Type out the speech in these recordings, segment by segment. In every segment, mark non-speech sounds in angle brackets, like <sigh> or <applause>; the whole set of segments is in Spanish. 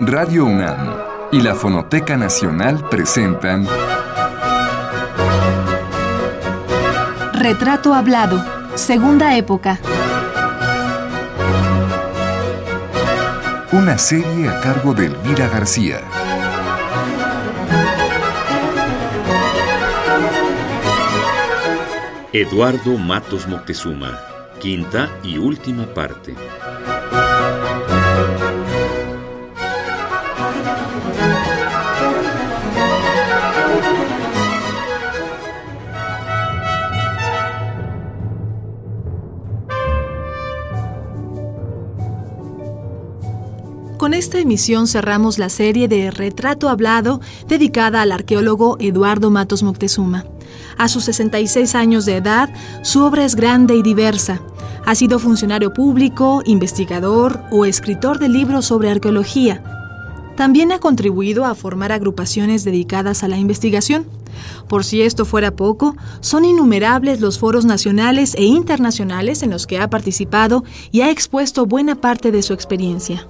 Radio UNAM y la Fonoteca Nacional presentan Retrato Hablado, Segunda Época. Una serie a cargo de Elvira García. Eduardo Matos Moctezuma, quinta y última parte. Esta emisión cerramos la serie de Retrato Hablado dedicada al arqueólogo Eduardo Matos Moctezuma. A sus 66 años de edad, su obra es grande y diversa. Ha sido funcionario público, investigador o escritor de libros sobre arqueología. También ha contribuido a formar agrupaciones dedicadas a la investigación. Por si esto fuera poco, son innumerables los foros nacionales e internacionales en los que ha participado y ha expuesto buena parte de su experiencia.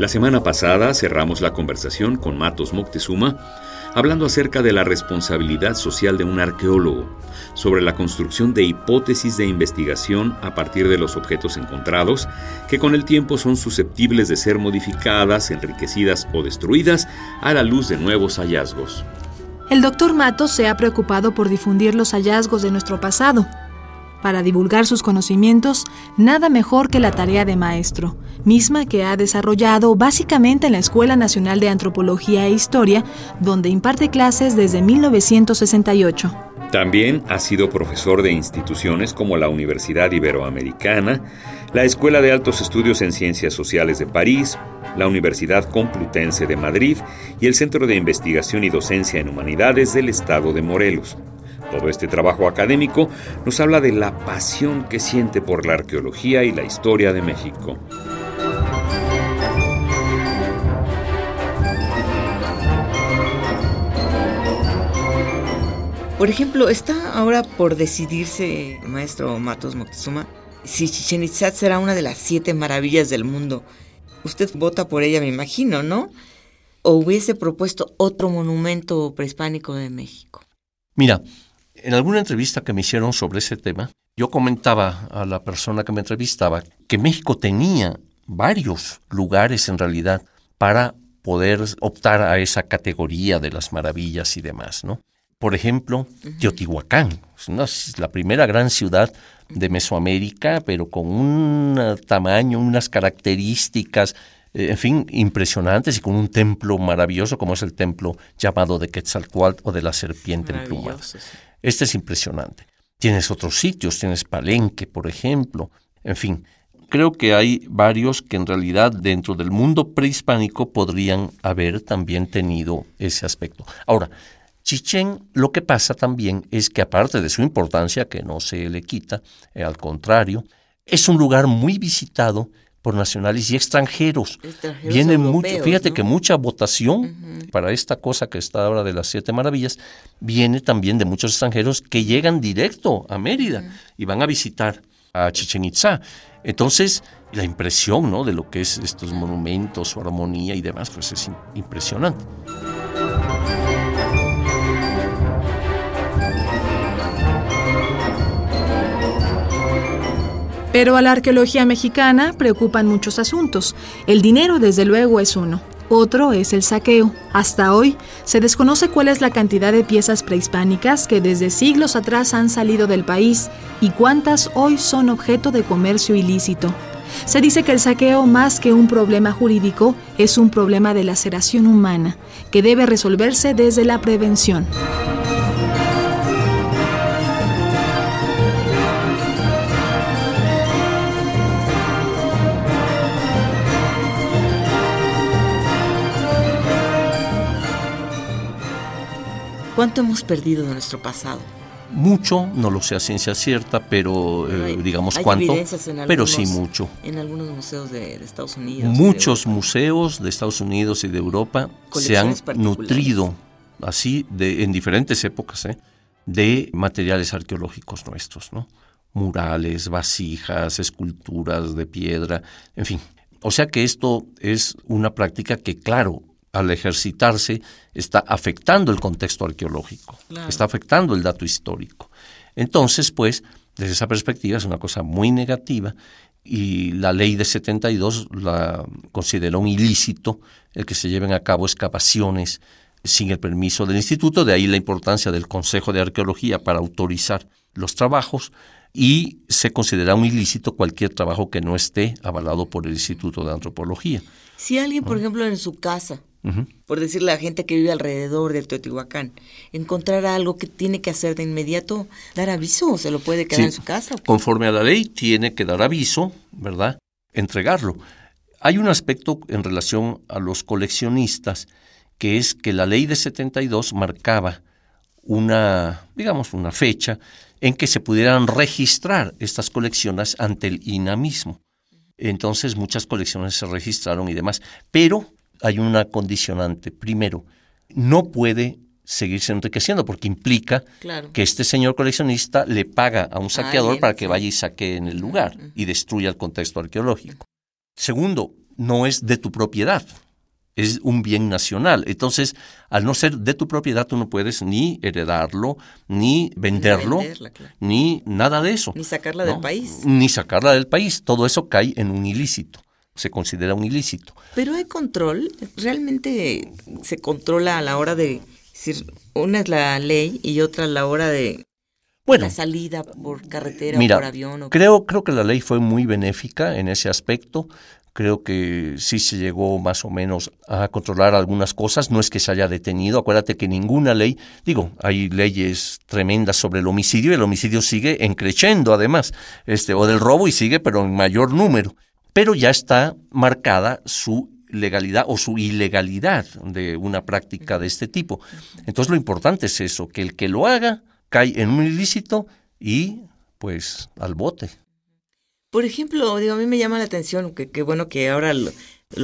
La semana pasada cerramos la conversación con Matos Moctezuma hablando acerca de la responsabilidad social de un arqueólogo, sobre la construcción de hipótesis de investigación a partir de los objetos encontrados, que con el tiempo son susceptibles de ser modificadas, enriquecidas o destruidas a la luz de nuevos hallazgos. El doctor Matos se ha preocupado por difundir los hallazgos de nuestro pasado, para divulgar sus conocimientos, nada mejor que la tarea de maestro, misma que ha desarrollado básicamente en la Escuela Nacional de Antropología e Historia, donde imparte clases desde 1968. También ha sido profesor de instituciones como la Universidad Iberoamericana, la Escuela de Altos Estudios en Ciencias Sociales de París, la Universidad Complutense de Madrid y el Centro de Investigación y Docencia en Humanidades del Estado de Morelos. Todo este trabajo académico nos habla de la pasión que siente por la arqueología y la historia de México. Por ejemplo, está ahora por decidirse, maestro Matos Moctezuma, si Chichen Itza será una de las siete maravillas del mundo. Usted vota por ella, me imagino, ¿no? ¿O hubiese propuesto otro monumento prehispánico de México? Mira, en alguna entrevista que me hicieron sobre ese tema, yo comentaba a la persona que me entrevistaba que México tenía varios lugares en realidad para poder optar a esa categoría de las maravillas y demás, ¿no? Por ejemplo, Teotihuacán, es la primera gran ciudad de Mesoamérica, pero con un tamaño, unas características, eh, en fin, impresionantes y con un templo maravilloso como es el templo llamado de Quetzalcoatl o de la serpiente emplumada. Este es impresionante. Tienes otros sitios, tienes Palenque, por ejemplo. En fin, creo que hay varios que en realidad dentro del mundo prehispánico podrían haber también tenido ese aspecto. Ahora, Chichén lo que pasa también es que aparte de su importancia, que no se le quita, eh, al contrario, es un lugar muy visitado por nacionales y extranjeros. Vienen mucho, fíjate que mucha votación para esta cosa que está ahora de las siete maravillas viene también de muchos extranjeros que llegan directo a Mérida y van a visitar a Chichen Itza. Entonces, la impresión ¿no? de lo que es estos monumentos, su armonía y demás, pues es impresionante. Pero a la arqueología mexicana preocupan muchos asuntos. El dinero, desde luego, es uno. Otro es el saqueo. Hasta hoy se desconoce cuál es la cantidad de piezas prehispánicas que desde siglos atrás han salido del país y cuántas hoy son objeto de comercio ilícito. Se dice que el saqueo, más que un problema jurídico, es un problema de laceración humana, que debe resolverse desde la prevención. ¿Cuánto hemos perdido de nuestro pasado? Mucho, no lo sé a ciencia cierta, pero eh, digamos cuánto. pero sí mucho. En algunos museos de, Estados Unidos. Muchos museos de Estados Unidos y de Europa se han nutrido así de, en diferentes épocas ¿eh? de materiales arqueológicos nuestros, ¿no? Murales, vasijas, esculturas de piedra, en fin. O sea que esto es una práctica que, claro, al ejercitarse está afectando el contexto arqueológico, está afectando el dato histórico. Entonces, pues, desde esa perspectiva es una cosa muy negativa y la ley de 72 la consideró un ilícito el que se lleven a cabo excavaciones sin el permiso del instituto, de ahí la importancia del Consejo de Arqueología para autorizar los trabajos y se considera un ilícito cualquier trabajo que no esté avalado por el Instituto de Antropología. Si alguien, por ejemplo, en su casa, por decirle a la gente que vive alrededor del Teotihuacán, encontrara algo que tiene que hacer de inmediato, dar aviso o se lo puede quedar en su casa. Conforme a la ley, tiene que dar aviso, ¿verdad? Entregarlo. Hay un aspecto en relación a los coleccionistas que es que la ley de 72 marcaba una, digamos, una fecha en que se pudieran registrar estas colecciones ante el INA mismo. Entonces muchas colecciones se registraron y demás, pero hay una condicionante. Primero, no puede seguirse enriqueciendo porque implica que este señor coleccionista le paga a un saqueador para que vaya y saque en el lugar y destruya el contexto arqueológico. Segundo, no es de tu propiedad es un bien nacional. Entonces, al no ser de tu propiedad, tú no puedes ni heredarlo, ni venderlo, ni, nada de eso. Ni sacarla del país. Ni sacarla del país. Todo eso cae en un ilícito. Se considera un ilícito. Pero hay control. Realmente se controla a la hora de decir, una es la ley y otra a la hora de bueno, la salida por carretera o por avión. creo, creo que la ley fue muy benéfica en ese aspecto creo que sí se llegó más o menos a controlar algunas cosas, no es que se haya detenido, acuérdate que ninguna ley, digo, hay leyes tremendas sobre el homicidio y el homicidio sigue encreciendo además, este, o del robo y sigue pero en mayor número, pero ya está marcada su legalidad o su ilegalidad de una práctica de este tipo. Entonces lo importante es eso, que el que lo haga cae en un ilícito y pues al bote. Por ejemplo, digo, a mí me llama la atención, que qué bueno que ahora lo,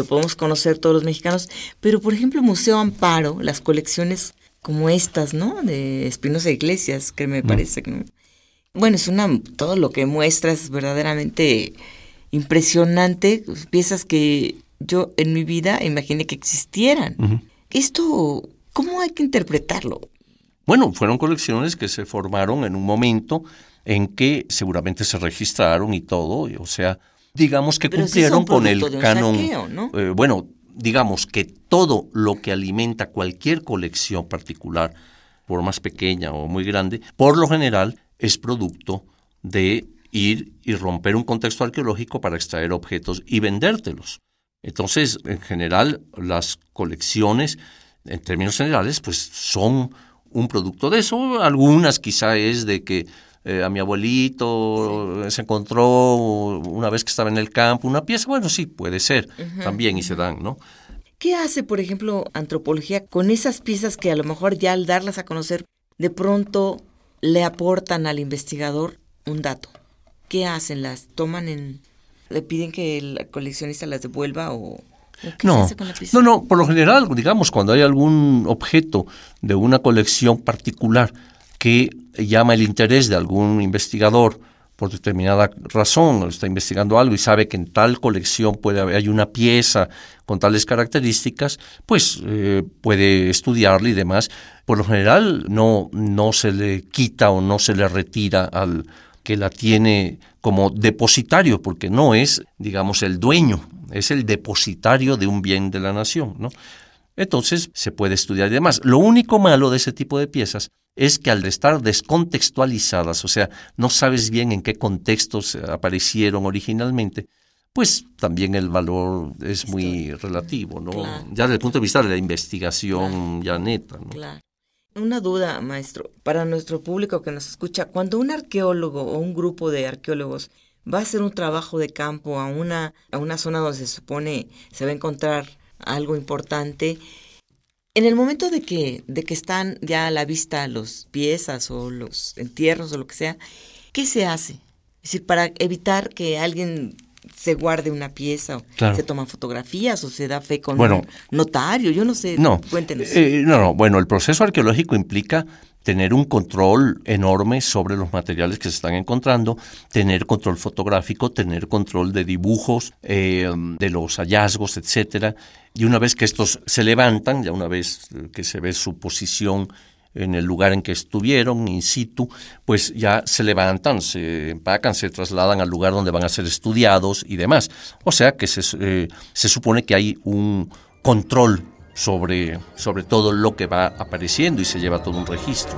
podemos conocer todos los mexicanos, pero por ejemplo, Museo Amparo, las colecciones como estas, ¿no? De Espinosa Iglesias, que me parece que... Bueno, es una, todo lo que muestra es verdaderamente impresionante, piezas que yo en mi vida imaginé que existieran. Esto, ¿cómo hay que interpretarlo? Bueno, fueron colecciones que se formaron en un momento en que seguramente se registraron y todo, o sea, digamos que cumplieron con el canon. Eh, bueno, digamos que todo lo que alimenta cualquier colección particular, por más pequeña o muy grande, por lo general es producto de ir y romper un contexto arqueológico para extraer objetos y vendértelos. Entonces, en general, las colecciones, en términos generales, pues son un producto de eso. Algunas quizá es de que eh, a mi abuelito, se encontró una vez que estaba en el campo una pieza, bueno, sí, puede ser también y se dan, ¿no? ¿Qué hace, por ejemplo, antropología con esas piezas que a lo mejor ya al darlas a conocer, de pronto le aportan al investigador un dato? ¿Qué hacen? ¿Las toman en... le piden que el coleccionista las devuelva o... ¿Qué no, no, no, por lo general, digamos, cuando hay algún objeto de una colección particular que llama el interés de algún investigador por determinada razón, está investigando algo y sabe que en tal colección puede haber, hay una pieza con tales características, pues eh, puede estudiarla y demás. Por lo general no, no se le quita o no se le retira al que la tiene como depositario, porque no es, digamos, el dueño, es el depositario de un bien de la nación, ¿no? Entonces se puede estudiar y demás. Lo único malo de ese tipo de piezas es que al estar descontextualizadas, o sea, no sabes bien en qué contextos aparecieron originalmente, pues también el valor es muy relativo, ¿no? Ya desde el punto de vista de la investigación ya neta, ¿no? Claro. Una duda, maestro, para nuestro público que nos escucha, cuando un arqueólogo o un grupo de arqueólogos va a hacer un trabajo de campo a una, a una zona donde se supone se va a encontrar algo importante, en el momento de que, de que están ya a la vista los piezas o los entierros o lo que sea, ¿qué se hace? Es decir, para evitar que alguien se guarde una pieza, o Claro. se toman fotografías o se da fe con Bueno. un notario, yo no sé, No, cuéntenos. eh, no, no, bueno, el proceso arqueológico implica tener un control enorme sobre los materiales que se están encontrando, tener control fotográfico, tener control de dibujos, eh, de los hallazgos, etcétera. Y una vez que estos se levantan, ya una vez que se ve su posición en el lugar en que estuvieron, in situ, pues ya se levantan, se empacan, se trasladan al lugar donde van a ser estudiados y demás. O sea que se, eh, se supone que hay un control sobre, sobre todo lo que va apareciendo y se lleva todo un registro.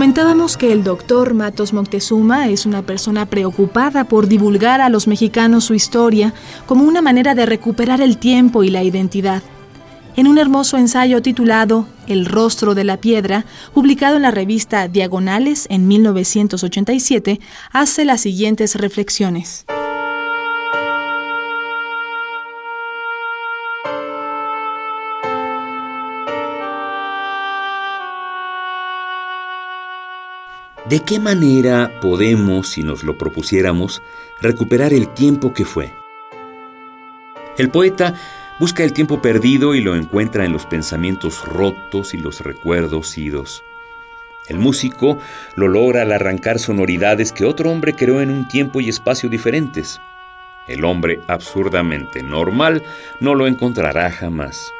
Comentábamos que el doctor Matos Moctezuma es una persona preocupada por divulgar a los mexicanos su historia como una manera de recuperar el tiempo y la identidad. En un hermoso ensayo titulado El rostro de la piedra, publicado en la revista Diagonales en 1987, hace las siguientes reflexiones. ¿De qué manera podemos, si nos lo propusiéramos, recuperar el tiempo que fue? El poeta busca el tiempo perdido y lo encuentra en los pensamientos rotos y los recuerdos idos. El músico lo logra al arrancar sonoridades que otro hombre creó en un tiempo y espacio diferentes. El hombre absurdamente normal no lo encontrará jamás.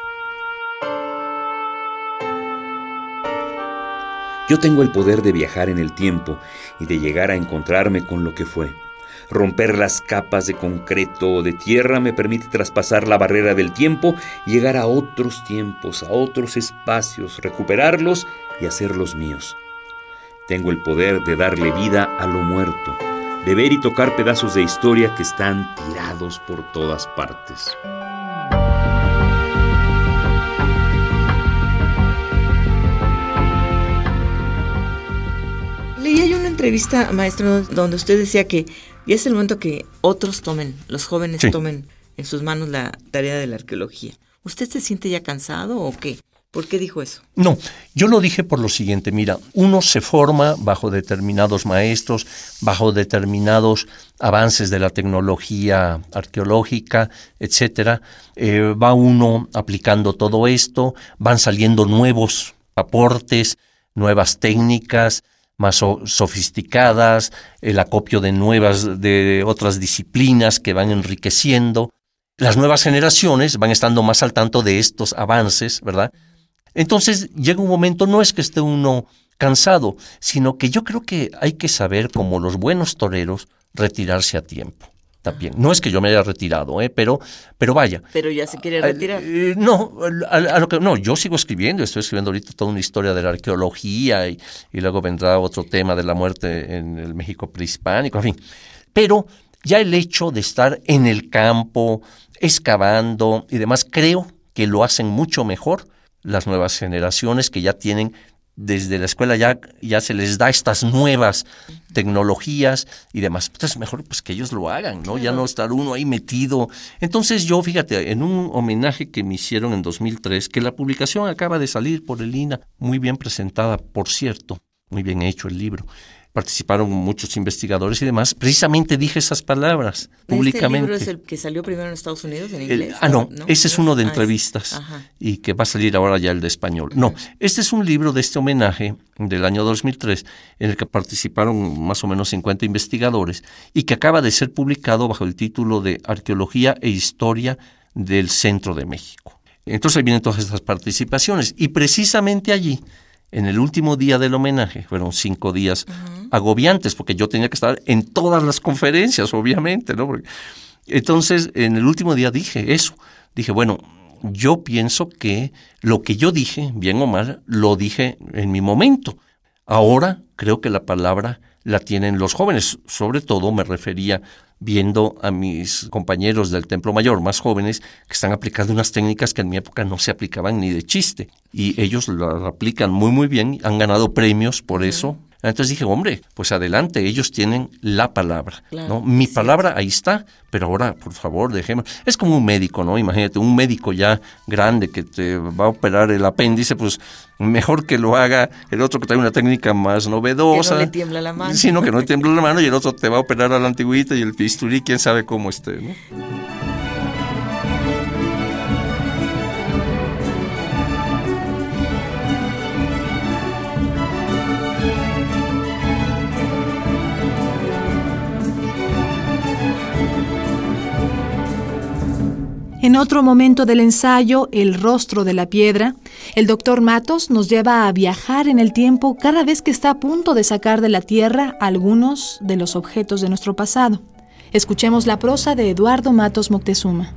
Yo tengo el poder de viajar en el tiempo y de llegar a encontrarme con lo que fue. Romper las capas de concreto o de tierra me permite traspasar la barrera del tiempo llegar a otros tiempos, a otros espacios, recuperarlos y hacerlos míos. Tengo el poder de darle vida a lo muerto, de ver y tocar pedazos de historia que están tirados por todas partes. Entrevista, maestro, donde usted decía que ya es el momento que otros tomen, los jóvenes Sí. tomen en sus manos la tarea de la arqueología. ¿Usted se siente ya cansado o qué? ¿Por qué dijo eso? No, yo lo dije por lo siguiente, mira, uno se forma bajo determinados maestros, bajo determinados avances de la tecnología arqueológica, etcétera, eh, va uno aplicando todo esto, van saliendo nuevos aportes, nuevas técnicas, más so- sofisticadas, el acopio de nuevas, de otras disciplinas que van enriqueciendo. Las nuevas generaciones van estando más al tanto de estos avances, ¿verdad? Entonces llega un momento, no es que esté uno cansado, sino que yo creo que hay que saber, como los buenos toreros, retirarse a tiempo. También. No es que yo me haya retirado, ¿eh? pero, pero vaya. Pero ya se quiere retirar. Eh, no, a, a lo que, no, yo sigo escribiendo, estoy escribiendo ahorita toda una historia de la arqueología y, y luego vendrá otro tema de la muerte en el México prehispánico, en fin. Pero ya el hecho de estar en el campo, excavando y demás, creo que lo hacen mucho mejor las nuevas generaciones que ya tienen desde la escuela ya, ya se les da estas nuevas tecnologías y demás. Entonces, mejor pues que ellos lo hagan, ¿no? Ya no estar uno ahí metido. Entonces, yo, fíjate, en un homenaje que me hicieron en 2003, que la publicación acaba de salir por el INA, muy bien presentada, por cierto, muy bien hecho el libro. Participaron muchos investigadores y demás. Precisamente dije esas palabras públicamente. ¿Este libro es el que salió primero en Estados Unidos en El- inglés? ah, no, ese es uno de Ah, entrevistas y que va a salir ahora ya el de español. No, este es un libro de este homenaje del año 2003 en el que participaron más o menos 50 investigadores y que acaba de ser publicado bajo el título de Arqueología e Historia del Centro de México. Entonces ahí vienen todas estas participaciones y precisamente allí, en el último día del homenaje, fueron cinco días agobiantes porque yo tenía que estar en todas las conferencias, obviamente, ¿no? Porque- entonces, en el último día dije eso. Dije, bueno, yo pienso que lo que yo dije, bien o mal, lo dije en mi momento. Ahora creo que la palabra la tienen los jóvenes. Sobre todo me refería viendo a mis compañeros del Templo Mayor, más jóvenes, que están aplicando unas técnicas que en mi época no se aplicaban ni de chiste. Y ellos las aplican muy, muy bien, han ganado premios por eso. Entonces dije, hombre, pues adelante, ellos tienen la palabra, ¿no? Mi palabra ahí está, pero ahora, por favor, dejemos. Es como un médico, ¿no? Imagínate, un médico ya grande que te va a operar el apéndice, pues mejor que lo haga el otro que trae una técnica más novedosa. Que no le tiembla la mano. Sino que no le tiembla la mano y el otro te va a operar a la antigüita y el bisturí, quién sabe cómo esté, ¿no? En otro momento del ensayo, El rostro de la piedra, el doctor Matos nos lleva a viajar en el tiempo cada vez que está a punto de sacar de la Tierra algunos de los objetos de nuestro pasado. Escuchemos la prosa de Eduardo Matos Moctezuma.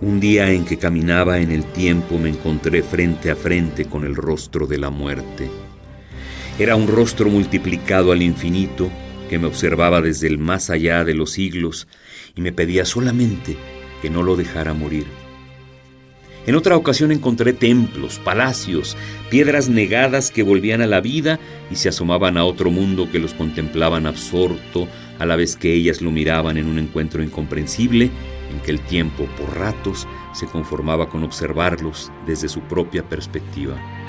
Un día en que caminaba en el tiempo me encontré frente a frente con el rostro de la muerte. Era un rostro multiplicado al infinito que me observaba desde el más allá de los siglos y me pedía solamente que no lo dejara morir. En otra ocasión encontré templos, palacios, piedras negadas que volvían a la vida y se asomaban a otro mundo que los contemplaban absorto, a la vez que ellas lo miraban en un encuentro incomprensible en que el tiempo por ratos se conformaba con observarlos desde su propia perspectiva.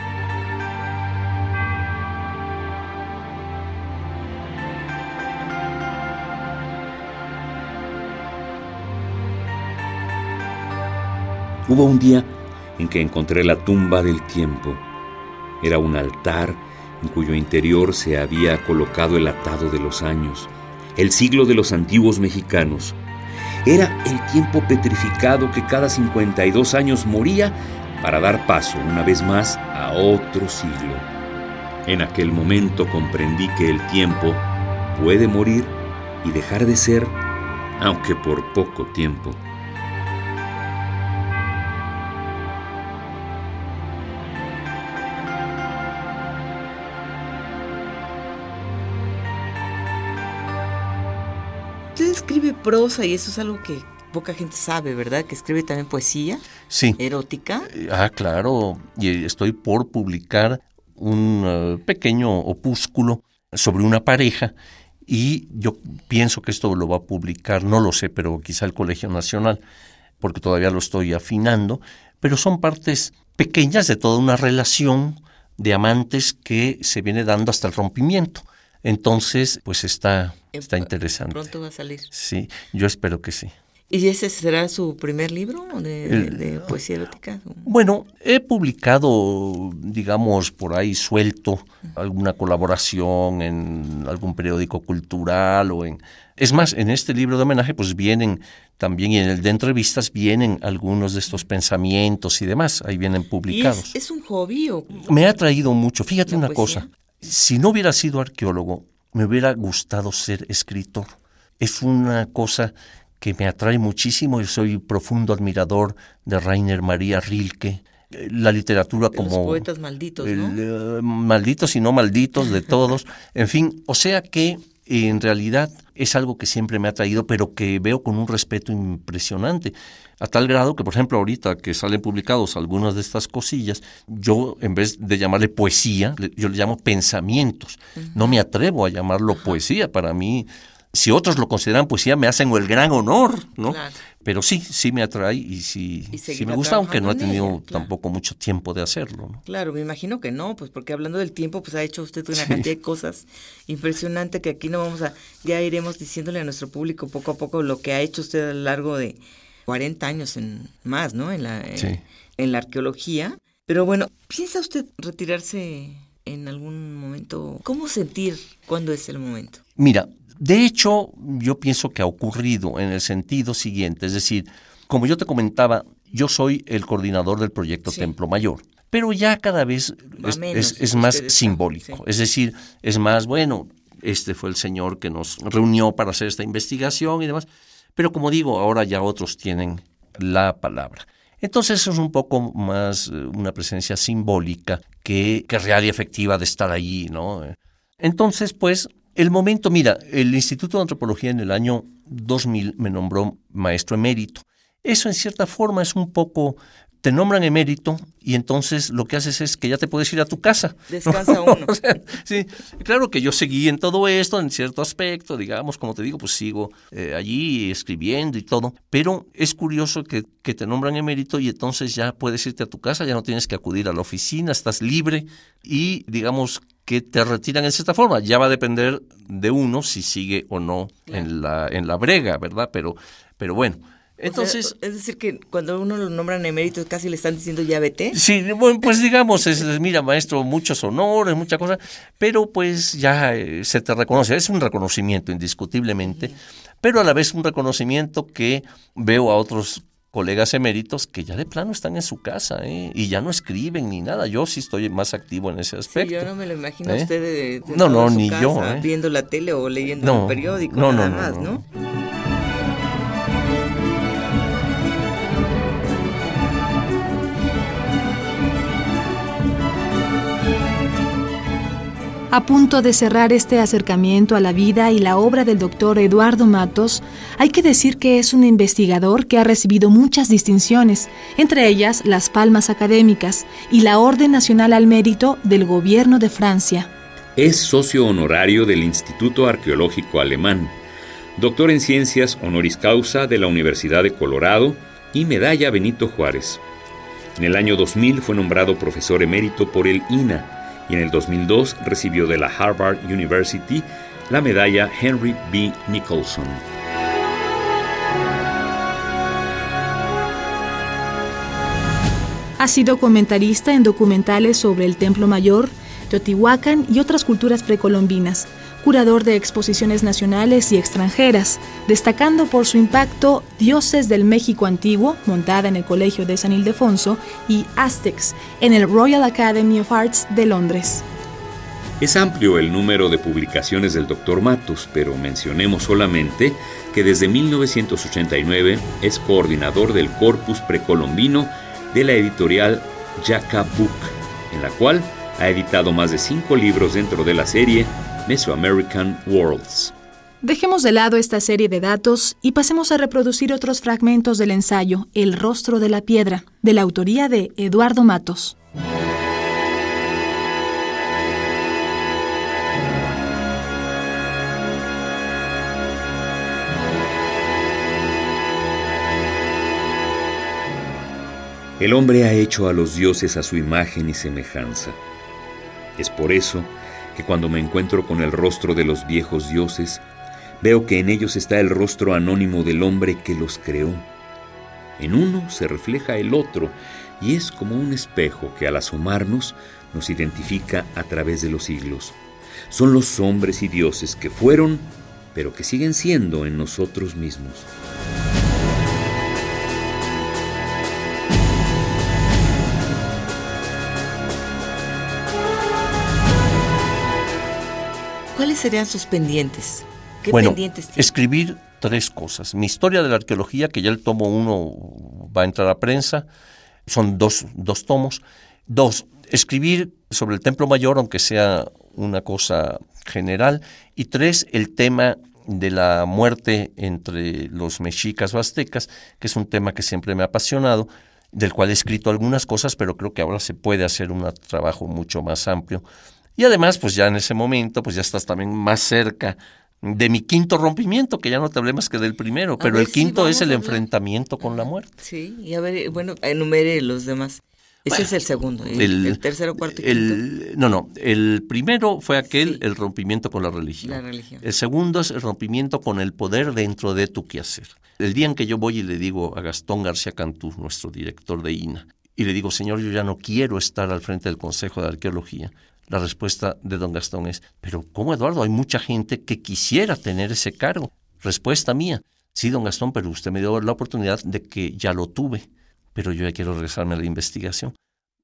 Hubo un día en que encontré la tumba del tiempo. Era un altar en cuyo interior se había colocado el atado de los años, el siglo de los antiguos mexicanos. Era el tiempo petrificado que cada 52 años moría para dar paso una vez más a otro siglo. En aquel momento comprendí que el tiempo puede morir y dejar de ser, aunque por poco tiempo. Escribe prosa y eso es algo que poca gente sabe, ¿verdad? Que escribe también poesía. Sí. Erótica. Ah, claro. Y estoy por publicar un eh, pequeño opúsculo sobre una pareja y yo pienso que esto lo va a publicar, no lo sé, pero quizá el Colegio Nacional, porque todavía lo estoy afinando, pero son partes pequeñas de toda una relación de amantes que se viene dando hasta el rompimiento. Entonces, pues está, está interesante. Pronto va a salir. Sí, yo espero que sí. ¿Y ese será su primer libro de, poesía erótica? Bueno, he publicado, digamos, por ahí suelto alguna colaboración en algún periódico cultural o en... Es más, en este libro de homenaje pues vienen también y en el de entrevistas vienen algunos de estos pensamientos y demás, ahí vienen publicados. es, un hobby o...? Me ha traído mucho. Fíjate una cosa, si no hubiera sido arqueólogo, me hubiera gustado ser escritor. Es una cosa que me atrae muchísimo. Yo soy profundo admirador de Rainer María Rilke. La literatura como... Los poetas malditos, ¿no? Eh, malditos y no malditos de todos. en fin, o sea que en realidad es algo que siempre me ha traído, pero que veo con un respeto impresionante. A tal grado que, por ejemplo, ahorita que salen publicados algunas de estas cosillas, yo en vez de llamarle poesía, yo le llamo pensamientos. No me atrevo a llamarlo poesía. Para mí, si otros lo consideran poesía, me hacen el gran honor, ¿no? Pero sí, sí me atrae y sí, sí me gusta, aunque no he tenido tampoco mucho tiempo de hacerlo. ¿no? Claro, me imagino que no, pues porque hablando del tiempo, pues ha hecho usted una cantidad de cosas impresionante que aquí no vamos a, ya iremos diciéndole a nuestro público poco a poco lo que ha hecho usted a lo largo de 40 años en más, ¿no? En la, en la arqueología. Pero bueno, ¿piensa usted retirarse en algún momento? ¿Cómo sentir cuándo es el momento? Mira, de hecho, yo pienso que ha ocurrido en el sentido siguiente, es decir, como yo te comentaba, yo soy el coordinador del proyecto Templo Mayor, pero ya cada vez es, más simbólico, es decir, es más, bueno, este fue el señor que nos reunió para hacer esta investigación y demás, pero como digo, ahora ya otros tienen la palabra. Entonces es un poco más eh, una presencia simbólica que, que real y efectiva de estar allí, ¿no? Entonces, pues, el momento, mira, el Instituto de Antropología en el año 2000 me nombró maestro emérito Eso en cierta forma es un poco te nombran emérito y entonces lo que haces es que ya te puedes ir a tu casa. Descansa <laughs> uno. sí, claro que yo seguí en todo esto, en cierto aspecto, digamos, como te digo, pues sigo eh, allí escribiendo y todo, pero es curioso que, que te nombran emérito y entonces ya puedes irte a tu casa, ya no tienes que acudir a la oficina, estás libre y digamos que te retiran en cierta forma. Ya va a depender de uno si sigue o no en, la, en la brega, ¿verdad? Pero, pero bueno. Entonces, es decir, que cuando uno lo nombran emérito casi le están diciendo ya vete. Sí, bueno, pues digamos, es, mira, maestro, muchos honores, muchas cosas, pero pues ya eh, se te reconoce, es un reconocimiento indiscutiblemente, pero a la vez un reconocimiento que veo a otros colegas eméritos que ya de plano están en su casa ¿eh? y ya no escriben ni nada. Yo sí estoy más activo en ese aspecto. yo no me lo imagino ¿eh? usted de, no, no, ni yo, ¿eh? viendo la tele o leyendo un periódico, no, nada no, más, no. A punto de cerrar este acercamiento a la vida y la obra del doctor Eduardo Matos, hay que decir que es un investigador que ha recibido muchas distinciones, entre ellas las palmas académicas y la Orden Nacional al Mérito del Gobierno de Francia. Es socio honorario del Instituto Arqueológico Alemán, doctor en Ciencias honoris causa de la Universidad de Colorado y medalla Benito Juárez. En el año 2000 fue nombrado profesor emérito por el INA y en el 2002 recibió de la Harvard University la medalla Henry B. Nicholson. Ha sido comentarista en documentales sobre el Templo Mayor, Teotihuacán y otras culturas precolombinas, curador de exposiciones nacionales y extranjeras, destacando por su impacto Dioses del México Antiguo, montada en el Colegio de San Ildefonso, y Aztecs, en el Royal Academy of Arts de Londres. Es amplio el número de publicaciones del Dr. Matos, pero mencionemos solamente que desde 1989 es coordinador del corpus precolombino de la editorial Jaca Book, en la cual ha editado más de cinco libros dentro de la serie Mesoamerican Worlds. Dejemos de lado esta serie de datos y pasemos a reproducir otros fragmentos del ensayo El rostro de la piedra, de la autoría de Eduardo Matos. El hombre ha hecho a los dioses a su imagen y semejanza. Es por eso que cuando me encuentro con el rostro de los viejos dioses, veo que en ellos está el rostro anónimo del hombre que los creó. En uno se refleja el otro y es como un espejo que al asomarnos nos identifica a través de los siglos. Son los hombres y dioses que fueron, pero que siguen siendo en nosotros mismos. Serían sus pendientes? ¿Qué bueno, pendientes tiene? escribir tres cosas. Mi historia de la arqueología, que ya el tomo uno va a entrar a prensa, son dos, dos tomos. Dos, escribir sobre el Templo Mayor, aunque sea una cosa general. Y tres, el tema de la muerte entre los mexicas o aztecas, que es un tema que siempre me ha apasionado, del cual he escrito algunas cosas, pero creo que ahora se puede hacer un trabajo mucho más amplio. Y además, pues ya en ese momento, pues ya estás también más cerca de mi quinto rompimiento, que ya no te hablé más que del primero, pero el quinto es el enfrentamiento con la muerte. Sí, y a ver, bueno, enumere los demás. Ese es el segundo. ¿y El, tercero, cuarto y quinto. el- No, no. El primero fue aquel, el rompimiento con la religión. La religión. El segundo es el rompimiento con el poder dentro de tu quehacer. El día en que yo voy y le digo a Gastón García Cantú, nuestro director de INA, y le digo, señor, yo ya no quiero estar al frente del Consejo de Arqueología. La respuesta de don Gastón es, pero ¿cómo Eduardo? Hay mucha gente que quisiera tener ese cargo. Respuesta mía, sí, don Gastón, pero usted me dio la oportunidad de que ya lo tuve, pero yo ya quiero regresarme a la investigación.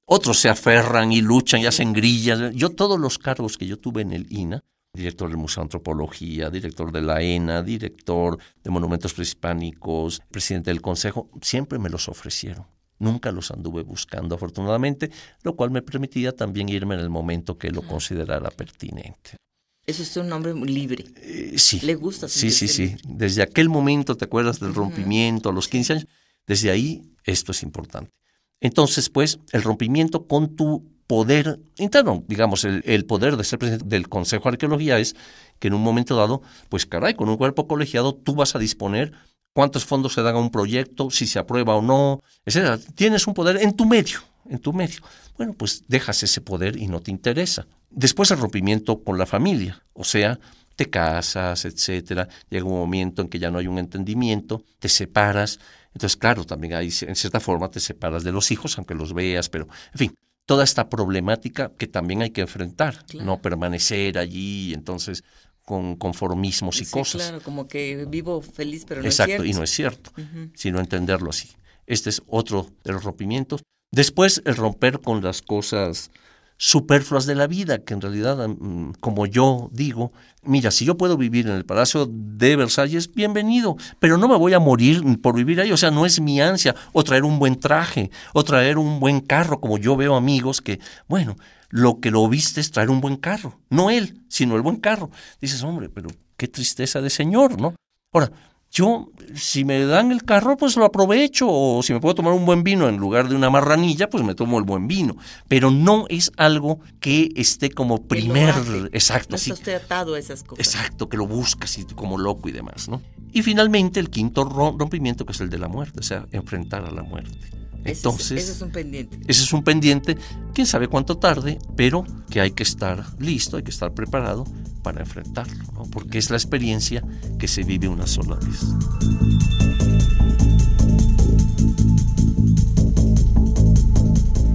Otros se aferran y luchan y hacen grillas. Yo todos los cargos que yo tuve en el INA, director del Museo de Antropología, director de la ENA, director de Monumentos Prehispánicos, presidente del Consejo, siempre me los ofrecieron. Nunca los anduve buscando, afortunadamente, lo cual me permitía también irme en el momento que lo considerara pertinente. Eso es un hombre libre. Eh, sí. Le gusta Sí, sí, sí. libre. Desde aquel momento, ¿te acuerdas del rompimiento a los 15 años? Desde ahí, esto es importante. Entonces, pues, el rompimiento con tu poder interno, digamos, el, poder de ser presidente del Consejo de Arqueología es que en un momento dado, pues caray, con un cuerpo colegiado tú vas a disponer cuántos fondos se dan a un proyecto, si se aprueba o no, etc. Tienes un poder en tu medio, en tu medio. Bueno, pues dejas ese poder y no te interesa. Después el rompimiento con la familia, o sea, te casas, etcétera, llega un momento en que ya no hay un entendimiento, te separas, entonces claro, también hay, en cierta forma te separas de los hijos, aunque los veas, pero en fin, toda esta problemática que también hay que enfrentar, no permanecer allí, entonces con conformismos y cosas. Claro, como que vivo feliz, pero no Exacto, es cierto. y no es cierto, sino entenderlo así. Este es otro de los rompimientos. Después, el romper con las cosas superfluas de la vida, que en realidad, mm, como yo digo, mira, si yo puedo vivir en el Palacio de Versalles, bienvenido, pero no me voy a morir por vivir ahí, o sea, no es mi ansia, o traer un buen traje, o traer un buen carro, como yo veo amigos que, bueno, lo que lo viste es traer un buen carro, no él, sino el buen carro. Dices, hombre, pero qué tristeza de señor, ¿no? Ahora, yo, si me dan el carro, pues lo aprovecho, o si me puedo tomar un buen vino en lugar de una marranilla, pues me tomo el buen vino. Pero no es algo que esté como primer... Exacto. No está usted atado a esas cosas. Exacto, que lo buscas y como loco y demás, ¿no? Y finalmente el quinto rompimiento, que es el de la muerte, o sea, enfrentar a la muerte. Entonces, ese es un pendiente. Ese es un pendiente, quién sabe cuánto tarde, pero que hay que estar listo, hay que estar preparado para enfrentarlo, ¿no? porque es la experiencia que se vive una sola vez.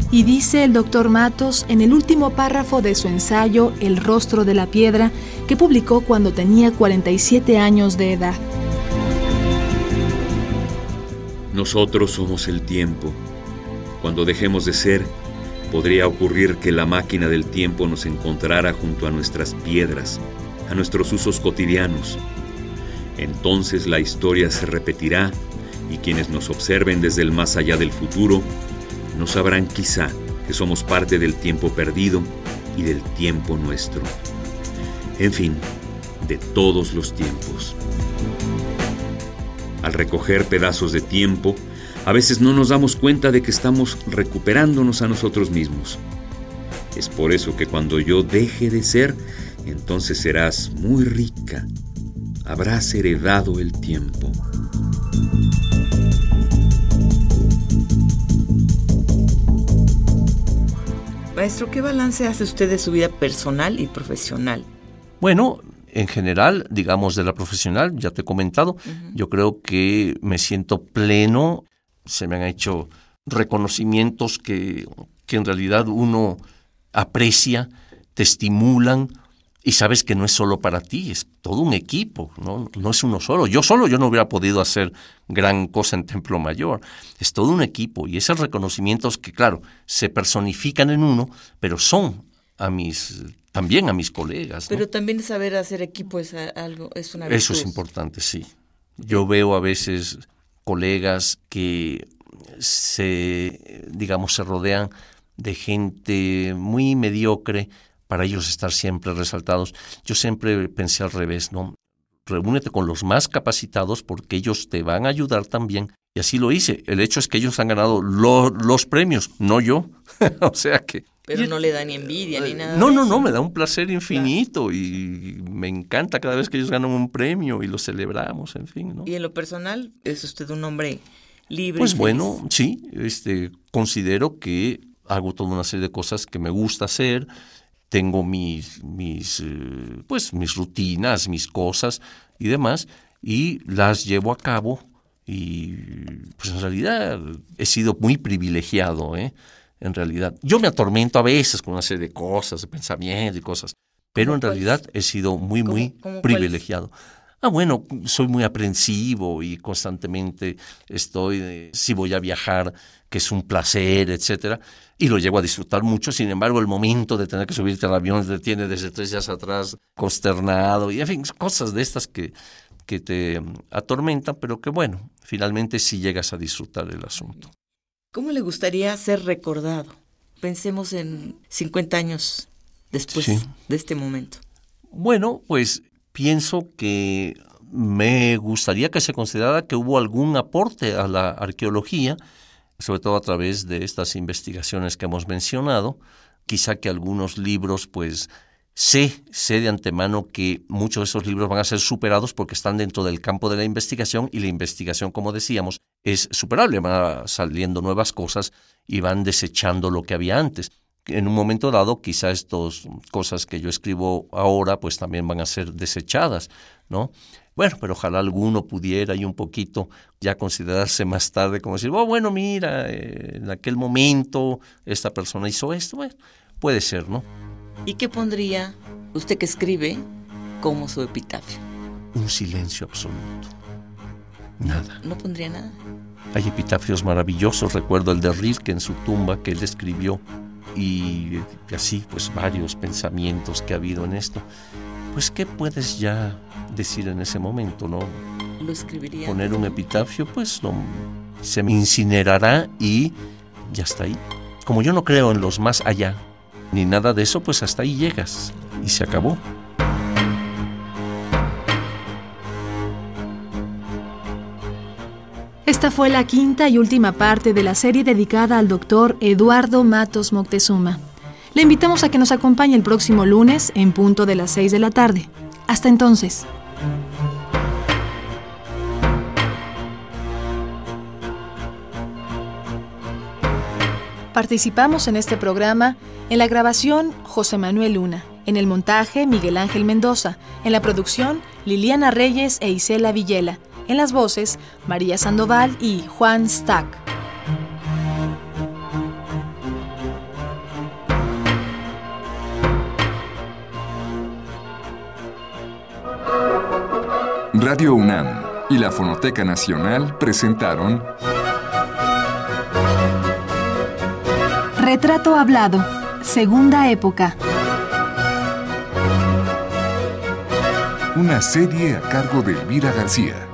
Y dice el doctor Matos en el último párrafo de su ensayo El rostro de la piedra, que publicó cuando tenía 47 años de edad. Nosotros somos el tiempo. Cuando dejemos de ser, podría ocurrir que la máquina del tiempo nos encontrara junto a nuestras piedras, a nuestros usos cotidianos. Entonces la historia se repetirá y quienes nos observen desde el más allá del futuro no sabrán quizá que somos parte del tiempo perdido y del tiempo nuestro. En fin, de todos los tiempos. Al recoger pedazos de tiempo, a veces no nos damos cuenta de que estamos recuperándonos a nosotros mismos. Es por eso que cuando yo deje de ser, entonces serás muy rica. Habrás heredado el tiempo. Maestro, ¿qué balance hace usted de su vida personal y profesional? Bueno, en general, digamos, de la profesional, ya te he comentado, yo creo que me siento pleno, se me han hecho reconocimientos que, que en realidad uno aprecia, te estimulan y sabes que no es solo para ti, es todo un equipo, ¿no? no es uno solo. Yo solo yo no hubiera podido hacer gran cosa en Templo Mayor, es todo un equipo y esos reconocimientos que, claro, se personifican en uno, pero son a mis también a mis colegas. Pero también saber hacer equipo es algo, es una Eso es importante, sí. Yo veo a veces colegas que se, digamos, se rodean de gente muy mediocre para ellos estar siempre resaltados. Yo siempre pensé al revés, ¿no? Reúnete con los más capacitados porque ellos te van a ayudar también. Y así lo hice. El hecho es que ellos han ganado los premios, no yo. <laughs> o sea que pero no le da ni envidia ni nada. No, no, no, me da un placer infinito y me encanta cada vez que ellos ganan un premio y lo celebramos, en fin, ¿no? Y en lo personal, ¿es usted un hombre libre? Pues bueno, sí, este, considero que hago toda una serie de cosas que me gusta hacer, tengo mis, mis, eh, pues, mis rutinas, mis cosas y demás, y las llevo a cabo y pues en realidad he sido muy privilegiado, ¿eh? En realidad. Yo me atormento a veces con una serie de cosas, de pensamientos y cosas, pero en realidad he sido muy, muy privilegiado. Ah, bueno, soy muy aprensivo y constantemente estoy, si voy a viajar, que es un placer, etcétera, y lo llego a disfrutar mucho. Sin embargo, el momento de tener que subirte al avión te tiene desde tres días atrás consternado, y en fin, cosas de estas que, que te atormentan, pero que bueno, finalmente sí llegas a disfrutar el asunto. ¿Cómo le gustaría ser recordado? Pensemos en 50 años después de este momento. Bueno, pues pienso que me gustaría que se considerara que hubo algún aporte a la arqueología, sobre todo a través de estas investigaciones que hemos mencionado, quizá que algunos libros pues Sé, sé de antemano que muchos de esos libros van a ser superados porque están dentro del campo de la investigación y la investigación, como decíamos, es superable. Van saliendo nuevas cosas y van desechando lo que había antes. En un momento dado, quizá estas cosas que yo escribo ahora, pues también van a ser desechadas, ¿no? Bueno, pero ojalá alguno pudiera y un poquito ya considerarse más tarde como decir, oh, bueno, mira, eh, en aquel momento esta persona hizo esto. Bueno, puede ser, ¿no? ¿Y qué pondría usted que escribe como su epitafio? Un silencio absoluto. Nada. ¿No pondría nada? Hay epitafios maravillosos, recuerdo el de Rilke en su tumba que él escribió y así pues varios pensamientos que ha habido en esto. Pues qué puedes ya decir en ese momento, ¿no? Lo escribiría. Poner un epitafio, pues lo, se me incinerará y ya está ahí. Como yo no creo en los más allá, ni nada de eso, pues hasta ahí llegas y se acabó. Esta fue la quinta y última parte de la serie dedicada al doctor Eduardo Matos Moctezuma. Le invitamos a que nos acompañe el próximo lunes en punto de las 6 de la tarde. Hasta entonces. Participamos en este programa en la grabación José Manuel Luna, en el montaje Miguel Ángel Mendoza, en la producción Liliana Reyes e Isela Villela, en las voces María Sandoval y Juan Stack. Radio UNAM y la Fonoteca Nacional presentaron Retrato Hablado, Segunda Época. Una serie a cargo de Elvira García.